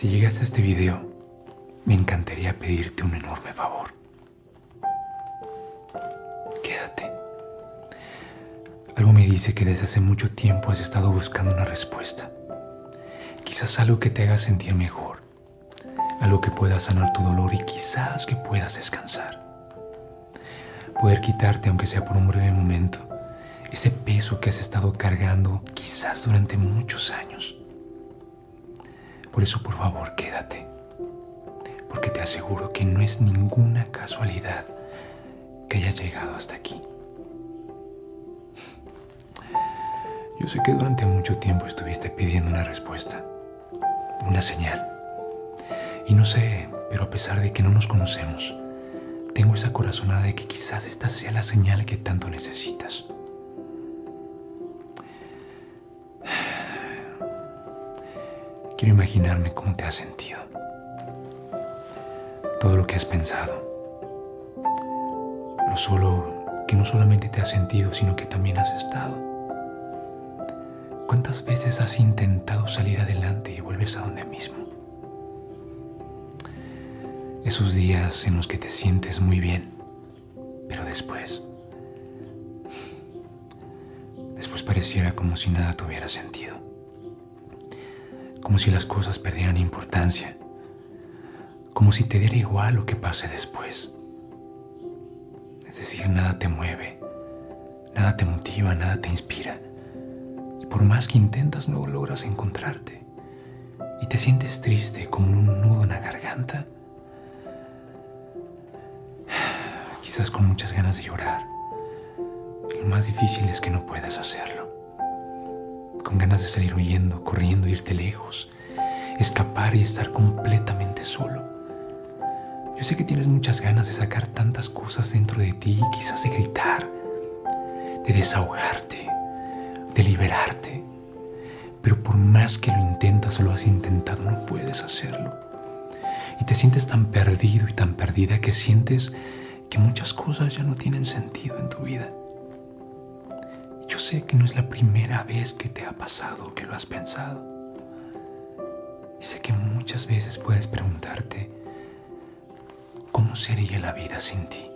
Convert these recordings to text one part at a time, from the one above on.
Si llegas a este video, me encantaría pedirte un enorme favor. Quédate. Algo me dice que desde hace mucho tiempo has estado buscando una respuesta. Quizás algo que te haga sentir mejor. Algo que pueda sanar tu dolor y quizás que puedas descansar. Poder quitarte, aunque sea por un breve momento, ese peso que has estado cargando quizás durante muchos años. Por eso, por favor, quédate. Porque te aseguro que no es ninguna casualidad que hayas llegado hasta aquí. Yo sé que durante mucho tiempo estuviste pidiendo una respuesta, una señal. Y no sé, pero a pesar de que no nos conocemos, tengo esa corazonada de que quizás esta sea la señal que tanto necesitas. Quiero imaginarme cómo te has sentido. Todo lo que has pensado. Lo solo que no solamente te has sentido, sino que también has estado. ¿Cuántas veces has intentado salir adelante y vuelves a donde mismo? Esos días en los que te sientes muy bien, pero después, después pareciera como si nada tuviera sentido como si las cosas perdieran importancia, como si te diera igual lo que pase después. Es decir, nada te mueve, nada te motiva, nada te inspira. Y por más que intentas no logras encontrarte. Y te sientes triste como un nudo en la garganta. Quizás con muchas ganas de llorar. Lo más difícil es que no puedas hacerlo con ganas de salir huyendo, corriendo, irte lejos, escapar y estar completamente solo. Yo sé que tienes muchas ganas de sacar tantas cosas dentro de ti y quizás de gritar, de desahogarte, de liberarte. Pero por más que lo intentas o lo has intentado, no puedes hacerlo. Y te sientes tan perdido y tan perdida que sientes que muchas cosas ya no tienen sentido en tu vida. Yo sé que no es la primera vez que te ha pasado que lo has pensado. Y sé que muchas veces puedes preguntarte, ¿cómo sería la vida sin ti?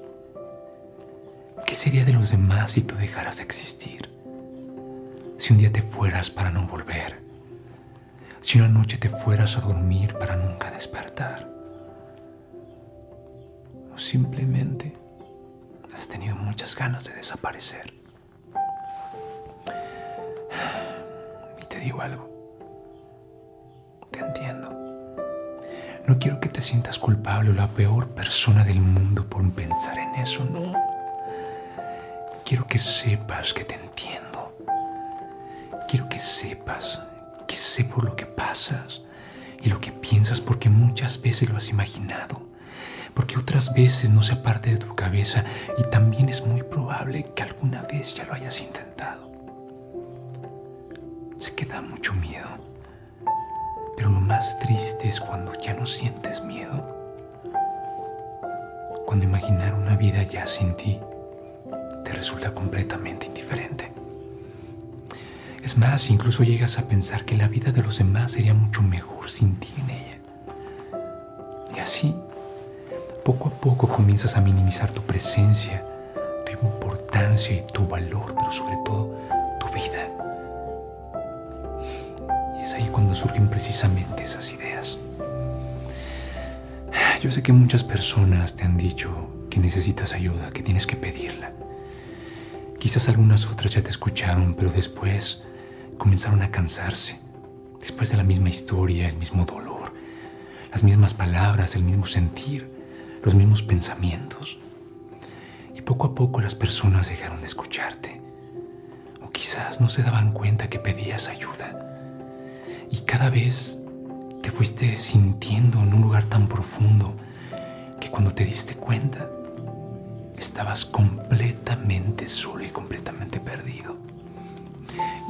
¿Qué sería de los demás si tú dejaras de existir? Si un día te fueras para no volver. Si una noche te fueras a dormir para nunca despertar. O simplemente has tenido muchas ganas de desaparecer. Digo algo. Te entiendo. No quiero que te sientas culpable o la peor persona del mundo por pensar en eso, no. Quiero que sepas que te entiendo. Quiero que sepas que sé por lo que pasas y lo que piensas porque muchas veces lo has imaginado, porque otras veces no se parte de tu cabeza y también es muy probable que alguna vez ya lo hayas intentado. Sé que da mucho miedo, pero lo más triste es cuando ya no sientes miedo. Cuando imaginar una vida ya sin ti te resulta completamente indiferente. Es más, incluso llegas a pensar que la vida de los demás sería mucho mejor sin ti en ella. Y así, poco a poco comienzas a minimizar tu presencia, tu importancia y tu valor, pero sobre todo tu vida surgen precisamente esas ideas. Yo sé que muchas personas te han dicho que necesitas ayuda, que tienes que pedirla. Quizás algunas otras ya te escucharon, pero después comenzaron a cansarse. Después de la misma historia, el mismo dolor, las mismas palabras, el mismo sentir, los mismos pensamientos. Y poco a poco las personas dejaron de escucharte. O quizás no se daban cuenta que pedías ayuda y cada vez te fuiste sintiendo en un lugar tan profundo que cuando te diste cuenta estabas completamente solo y completamente perdido.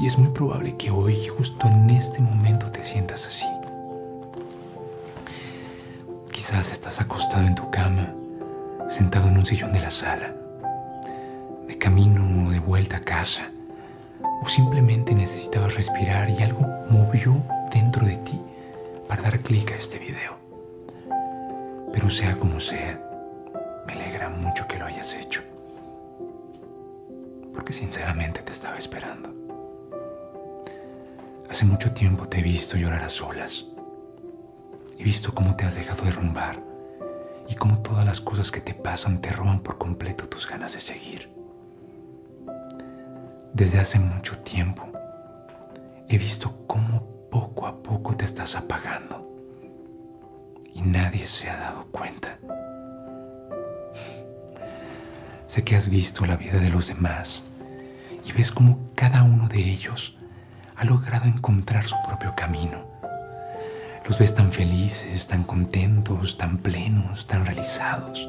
Y es muy probable que hoy, justo en este momento, te sientas así. Quizás estás acostado en tu cama, sentado en un sillón de la sala, de camino de vuelta a casa o simplemente necesitabas respirar y algo movió dentro de ti para dar clic a este video. Pero sea como sea, me alegra mucho que lo hayas hecho. Porque sinceramente te estaba esperando. Hace mucho tiempo te he visto llorar a solas. He visto cómo te has dejado derrumbar y cómo todas las cosas que te pasan te roban por completo tus ganas de seguir. Desde hace mucho tiempo he visto cómo poco a poco te estás apagando y nadie se ha dado cuenta. Sé que has visto la vida de los demás y ves cómo cada uno de ellos ha logrado encontrar su propio camino. Los ves tan felices, tan contentos, tan plenos, tan realizados.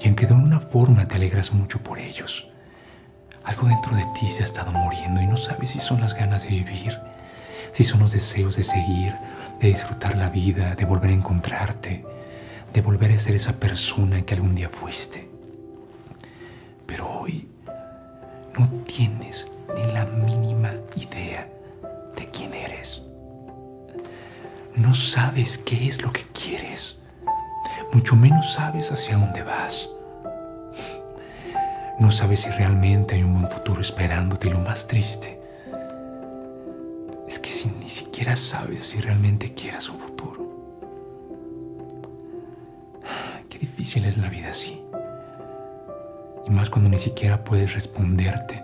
Y aunque de alguna forma te alegras mucho por ellos, algo dentro de ti se ha estado muriendo y no sabes si son las ganas de vivir, si son los deseos de seguir, de disfrutar la vida, de volver a encontrarte, de volver a ser esa persona que algún día fuiste. Pero hoy no tienes ni la mínima idea de quién eres. No sabes qué es lo que quieres, mucho menos sabes hacia dónde vas. No sabes si realmente hay un buen futuro esperándote y lo más triste es que si ni siquiera sabes si realmente quieras un futuro. Qué difícil es la vida así. Y más cuando ni siquiera puedes responderte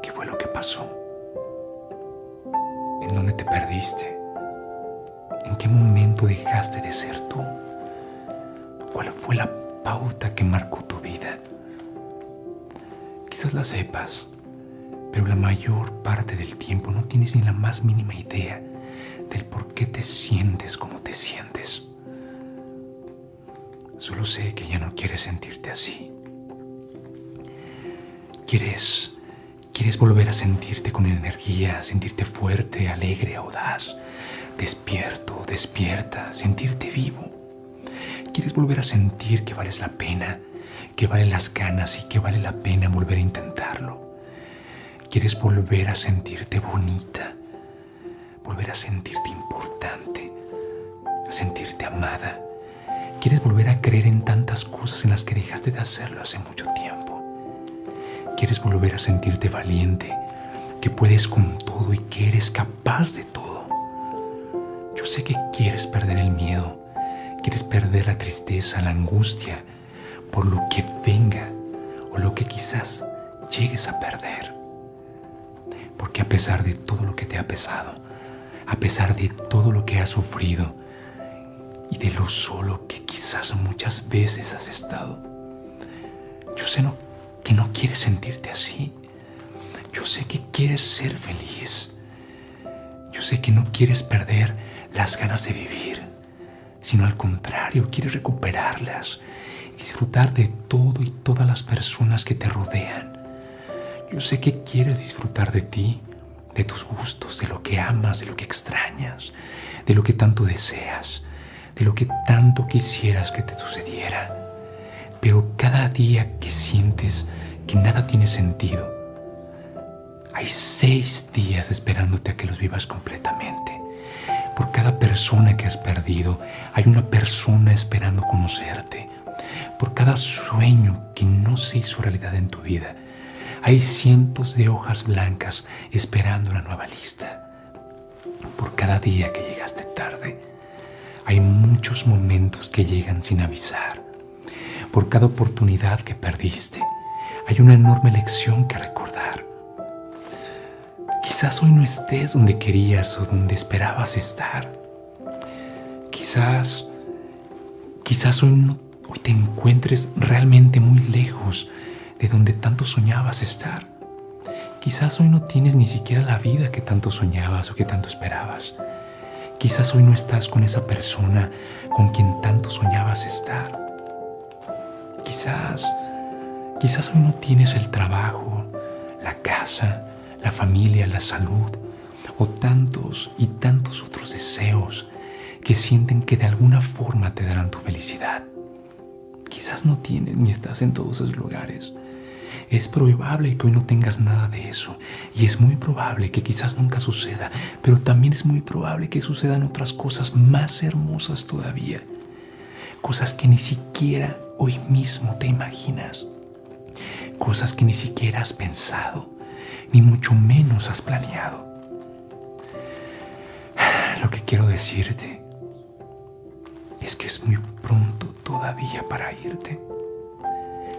qué fue lo que pasó. ¿En dónde te perdiste? ¿En qué momento dejaste de ser tú? ¿Cuál fue la pauta que marcó tu vida? Quizás la sepas, pero la mayor parte del tiempo no tienes ni la más mínima idea del por qué te sientes como te sientes. Solo sé que ya no quieres sentirte así. Quieres quieres volver a sentirte con energía, sentirte fuerte, alegre, audaz, despierto, despierta, sentirte vivo. Quieres volver a sentir que vales la pena que vale las ganas y que vale la pena volver a intentarlo. Quieres volver a sentirte bonita, volver a sentirte importante, a sentirte amada. Quieres volver a creer en tantas cosas en las que dejaste de hacerlo hace mucho tiempo. Quieres volver a sentirte valiente, que puedes con todo y que eres capaz de todo. Yo sé que quieres perder el miedo, quieres perder la tristeza, la angustia, por lo que venga o lo que quizás llegues a perder. Porque a pesar de todo lo que te ha pesado, a pesar de todo lo que has sufrido y de lo solo que quizás muchas veces has estado, yo sé que no quieres sentirte así. Yo sé que quieres ser feliz. Yo sé que no quieres perder las ganas de vivir, sino al contrario, quieres recuperarlas disfrutar de todo y todas las personas que te rodean. Yo sé que quieres disfrutar de ti, de tus gustos, de lo que amas, de lo que extrañas, de lo que tanto deseas, de lo que tanto quisieras que te sucediera. Pero cada día que sientes que nada tiene sentido, hay seis días esperándote a que los vivas completamente. Por cada persona que has perdido, hay una persona esperando conocerte por cada sueño que no se hizo realidad en tu vida. Hay cientos de hojas blancas esperando una nueva lista. Por cada día que llegaste tarde, hay muchos momentos que llegan sin avisar. Por cada oportunidad que perdiste, hay una enorme lección que recordar. Quizás hoy no estés donde querías o donde esperabas estar. Quizás, quizás hoy no hoy te encuentres realmente muy lejos de donde tanto soñabas estar. Quizás hoy no tienes ni siquiera la vida que tanto soñabas o que tanto esperabas. Quizás hoy no estás con esa persona con quien tanto soñabas estar. Quizás, quizás hoy no tienes el trabajo, la casa, la familia, la salud o tantos y tantos otros deseos que sienten que de alguna forma te darán tu felicidad. Quizás no tienes ni estás en todos esos lugares. Es probable que hoy no tengas nada de eso. Y es muy probable que quizás nunca suceda. Pero también es muy probable que sucedan otras cosas más hermosas todavía. Cosas que ni siquiera hoy mismo te imaginas. Cosas que ni siquiera has pensado, ni mucho menos has planeado. Lo que quiero decirte es que es muy pronto todavía para irte.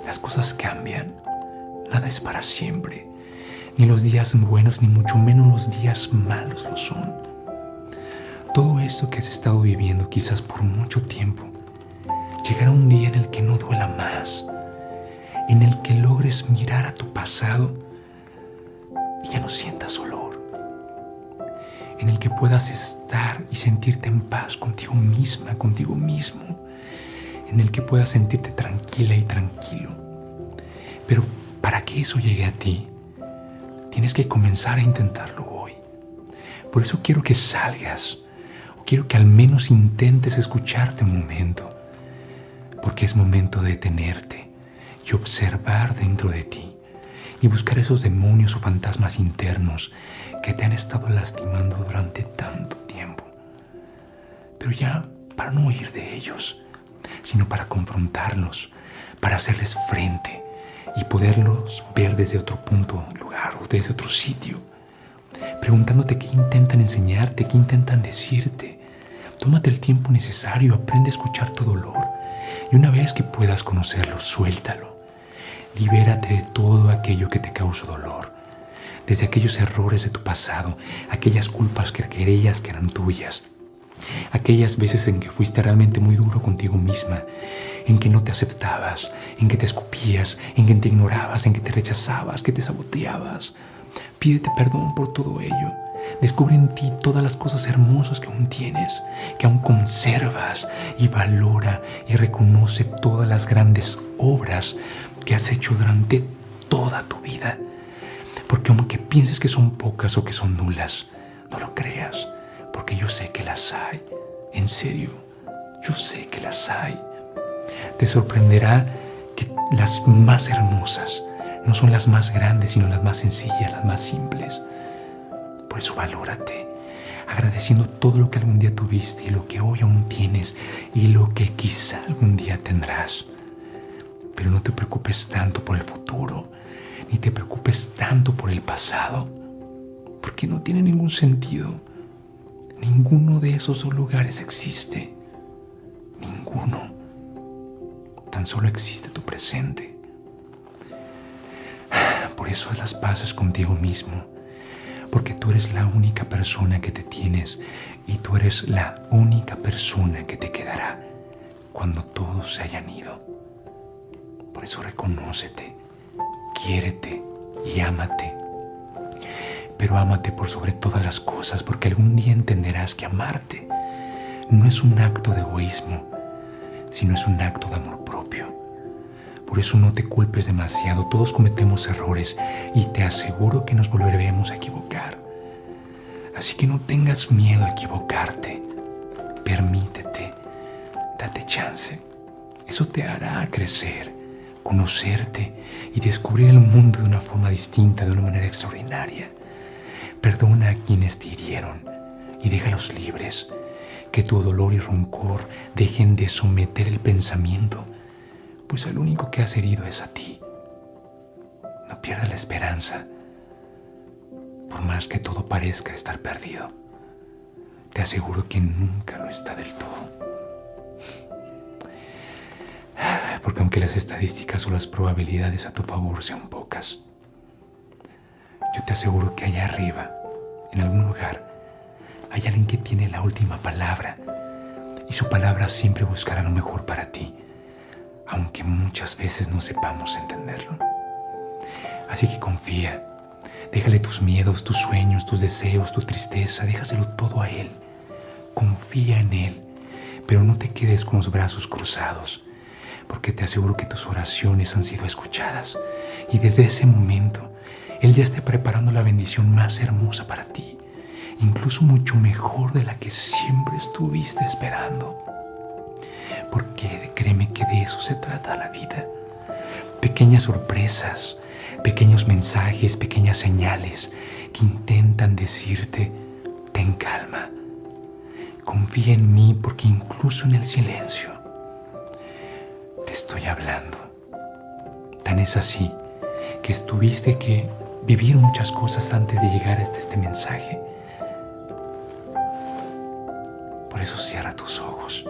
Las cosas cambian, nada es para siempre, ni los días buenos, ni mucho menos los días malos lo son. Todo esto que has estado viviendo quizás por mucho tiempo, llegará un día en el que no duela más, en el que logres mirar a tu pasado y ya no sientas olor, en el que puedas estar y sentirte en paz contigo misma, contigo mismo en el que puedas sentirte tranquila y tranquilo. Pero para que eso llegue a ti, tienes que comenzar a intentarlo hoy. Por eso quiero que salgas, o quiero que al menos intentes escucharte un momento, porque es momento de detenerte y observar dentro de ti y buscar esos demonios o fantasmas internos que te han estado lastimando durante tanto tiempo. Pero ya para no huir de ellos, sino para confrontarlos, para hacerles frente y poderlos ver desde otro punto, lugar o desde otro sitio, preguntándote qué intentan enseñarte, qué intentan decirte. Tómate el tiempo necesario, aprende a escuchar tu dolor y una vez que puedas conocerlo, suéltalo. Libérate de todo aquello que te causó dolor, desde aquellos errores de tu pasado, aquellas culpas que creías que eran tuyas, Aquellas veces en que fuiste realmente muy duro contigo misma, en que no te aceptabas, en que te escupías, en que te ignorabas, en que te rechazabas, que te saboteabas. Pídete perdón por todo ello. Descubre en ti todas las cosas hermosas que aún tienes, que aún conservas y valora y reconoce todas las grandes obras que has hecho durante toda tu vida. Porque aunque pienses que son pocas o que son nulas, no lo creas porque yo sé que las hay. En serio, yo sé que las hay. Te sorprenderá que las más hermosas no son las más grandes, sino las más sencillas, las más simples. Por eso valórate, agradeciendo todo lo que algún día tuviste y lo que hoy aún tienes y lo que quizá algún día tendrás. Pero no te preocupes tanto por el futuro, ni te preocupes tanto por el pasado, porque no tiene ningún sentido. Ninguno de esos dos lugares existe. Ninguno. Tan solo existe tu presente. Por eso haz las paces contigo mismo. Porque tú eres la única persona que te tienes y tú eres la única persona que te quedará cuando todos se hayan ido. Por eso reconócete, quiérete y ámate pero ámate por sobre todas las cosas, porque algún día entenderás que amarte no es un acto de egoísmo, sino es un acto de amor propio. Por eso no te culpes demasiado, todos cometemos errores y te aseguro que nos volveremos a equivocar. Así que no tengas miedo a equivocarte, permítete, date chance. Eso te hará crecer, conocerte y descubrir el mundo de una forma distinta, de una manera extraordinaria. Perdona a quienes te hirieron y déjalos libres. Que tu dolor y roncor dejen de someter el pensamiento, pues el único que has herido es a ti. No pierdas la esperanza, por más que todo parezca estar perdido. Te aseguro que nunca lo está del todo. Porque aunque las estadísticas o las probabilidades a tu favor sean pocas, yo te aseguro que allá arriba, en algún lugar, hay alguien que tiene la última palabra y su palabra siempre buscará lo mejor para ti, aunque muchas veces no sepamos entenderlo. Así que confía, déjale tus miedos, tus sueños, tus deseos, tu tristeza, déjaselo todo a Él. Confía en Él, pero no te quedes con los brazos cruzados, porque te aseguro que tus oraciones han sido escuchadas y desde ese momento él ya está preparando la bendición más hermosa para ti, incluso mucho mejor de la que siempre estuviste esperando. Porque créeme que de eso se trata la vida. Pequeñas sorpresas, pequeños mensajes, pequeñas señales que intentan decirte, ten calma, confía en mí porque incluso en el silencio te estoy hablando. Tan es así que tuviste que vivir muchas cosas antes de llegar hasta este mensaje. Por eso cierra tus ojos,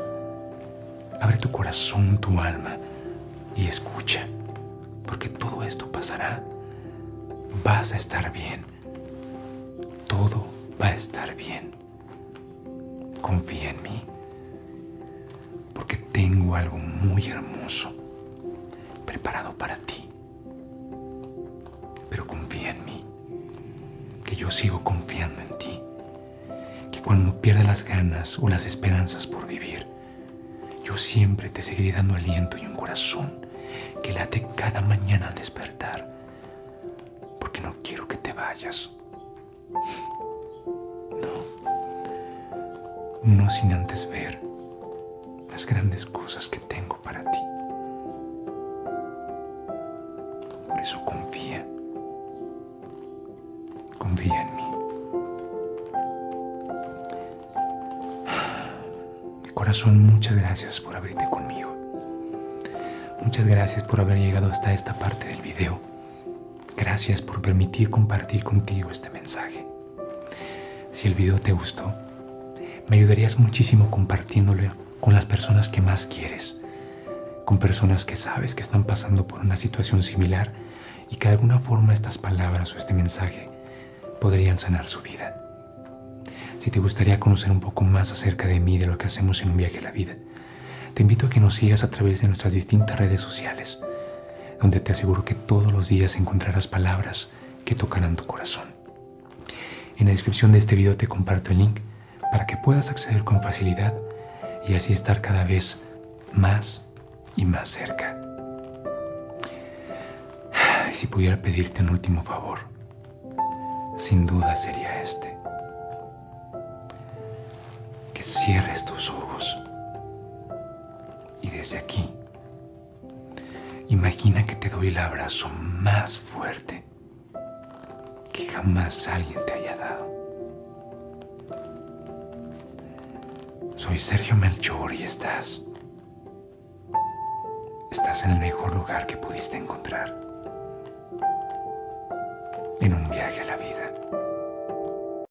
abre tu corazón, tu alma y escucha, porque todo esto pasará. Vas a estar bien. Todo va a estar bien. Confía en mí, porque tengo algo muy hermoso preparado para ti. Pero confía en mí, que yo sigo confiando en ti, que cuando pierda las ganas o las esperanzas por vivir, yo siempre te seguiré dando aliento y un corazón que late cada mañana al despertar, porque no quiero que te vayas. No, no sin antes ver las grandes cosas que tengo para ti. Por eso confía, confía en mí. De corazón, muchas gracias por abrirte conmigo. Muchas gracias por haber llegado hasta esta parte del video. Gracias por permitir compartir contigo este mensaje. Si el video te gustó, me ayudarías muchísimo compartiéndolo con las personas que más quieres, con personas que sabes que están pasando por una situación similar y que de alguna forma estas palabras o este mensaje podrían sanar su vida. Si te gustaría conocer un poco más acerca de mí, de lo que hacemos en un viaje a la vida, te invito a que nos sigas a través de nuestras distintas redes sociales, donde te aseguro que todos los días encontrarás palabras que tocarán tu corazón. En la descripción de este video te comparto el link para que puedas acceder con facilidad y así estar cada vez más y más cerca. Y si pudiera pedirte un último favor, sin duda sería este. Que cierres tus ojos y desde aquí, imagina que te doy el abrazo más fuerte que jamás alguien te haya dado. Soy Sergio Melchor y estás. Estás en el mejor lugar que pudiste encontrar. En un viaje a la vida.